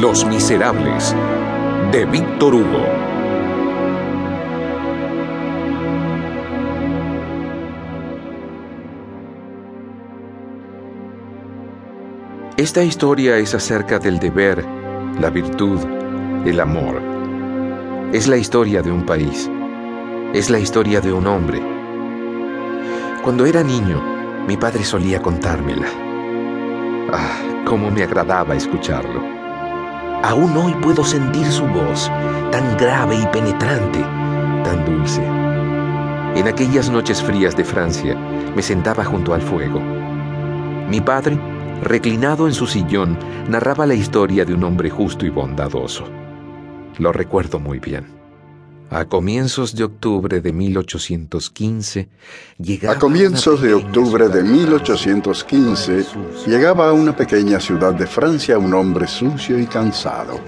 Los Miserables, de Víctor Hugo. Esta historia es acerca del deber, la virtud, el amor. Es la historia de un país. Es la historia de un hombre. Cuando era niño, mi padre solía contármela. Ah, cómo me agradaba escucharlo. Aún hoy puedo sentir su voz, tan grave y penetrante, tan dulce. En aquellas noches frías de Francia, me sentaba junto al fuego. Mi padre, reclinado en su sillón, narraba la historia de un hombre justo y bondadoso. Lo recuerdo muy bien. A comienzos de octubre de 1815 llegaba A comienzos de octubre de 1815 llegaba a una pequeña ciudad de Francia un hombre sucio y cansado.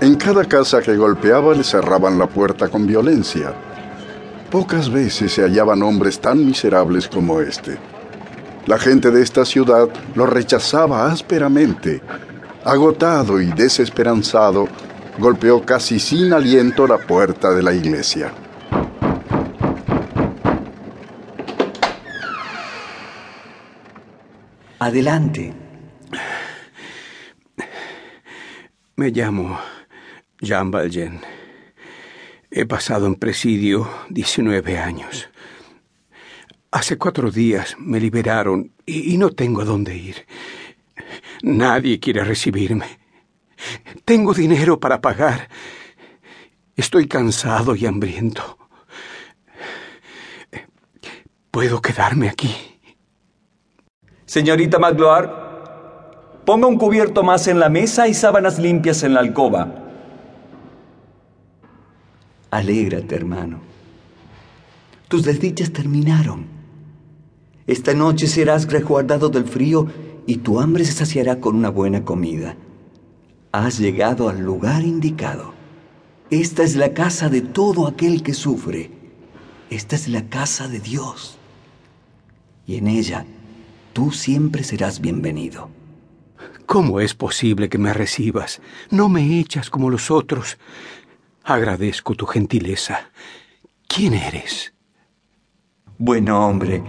En cada casa que golpeaba le cerraban la puerta con violencia. Pocas veces se hallaban hombres tan miserables como este. La gente de esta ciudad lo rechazaba ásperamente. Agotado y desesperanzado, golpeó casi sin aliento la puerta de la iglesia. Adelante. Me llamo Jean Valjean. He pasado en presidio 19 años. Hace cuatro días me liberaron y, y no tengo a dónde ir. Nadie quiere recibirme. Tengo dinero para pagar. Estoy cansado y hambriento. ¿Puedo quedarme aquí? Señorita Magloire, ponga un cubierto más en la mesa y sábanas limpias en la alcoba. Alégrate, hermano. Tus desdichas terminaron. Esta noche serás resguardado del frío y tu hambre se saciará con una buena comida. Has llegado al lugar indicado. Esta es la casa de todo aquel que sufre. Esta es la casa de Dios. Y en ella tú siempre serás bienvenido. ¿Cómo es posible que me recibas? No me echas como los otros. Agradezco tu gentileza. ¿Quién eres? Bueno, hombre,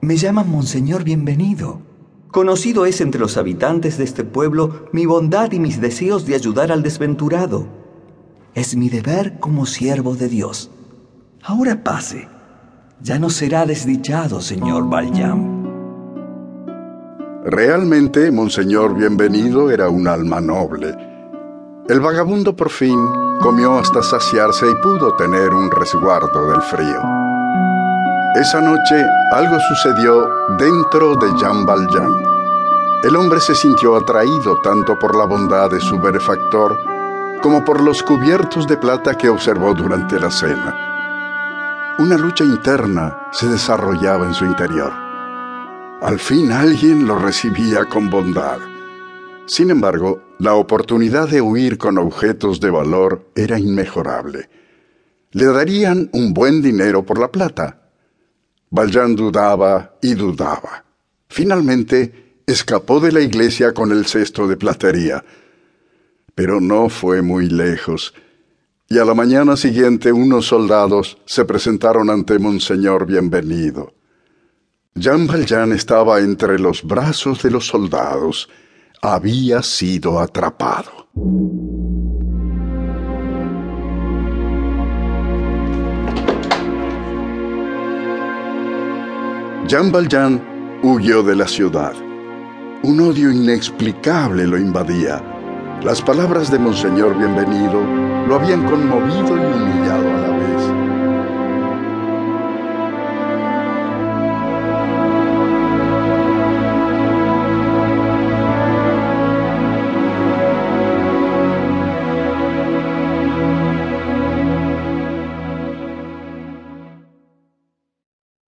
me llaman Monseñor Bienvenido. Conocido es entre los habitantes de este pueblo mi bondad y mis deseos de ayudar al desventurado. Es mi deber como siervo de Dios. Ahora pase. Ya no será desdichado, señor Valjean. Realmente, Monseñor Bienvenido era un alma noble. El vagabundo por fin comió hasta saciarse y pudo tener un resguardo del frío. Esa noche algo sucedió dentro de Jean Valjean. El hombre se sintió atraído tanto por la bondad de su benefactor como por los cubiertos de plata que observó durante la cena. Una lucha interna se desarrollaba en su interior. Al fin alguien lo recibía con bondad. Sin embargo, la oportunidad de huir con objetos de valor era inmejorable. Le darían un buen dinero por la plata Valjean dudaba y dudaba. Finalmente escapó de la iglesia con el cesto de platería. Pero no fue muy lejos, y a la mañana siguiente unos soldados se presentaron ante Monseñor Bienvenido. Jean Valjean estaba entre los brazos de los soldados. Había sido atrapado. Jean Valjean huyó de la ciudad. Un odio inexplicable lo invadía. Las palabras de Monseñor Bienvenido lo habían conmovido y humillado a la vez.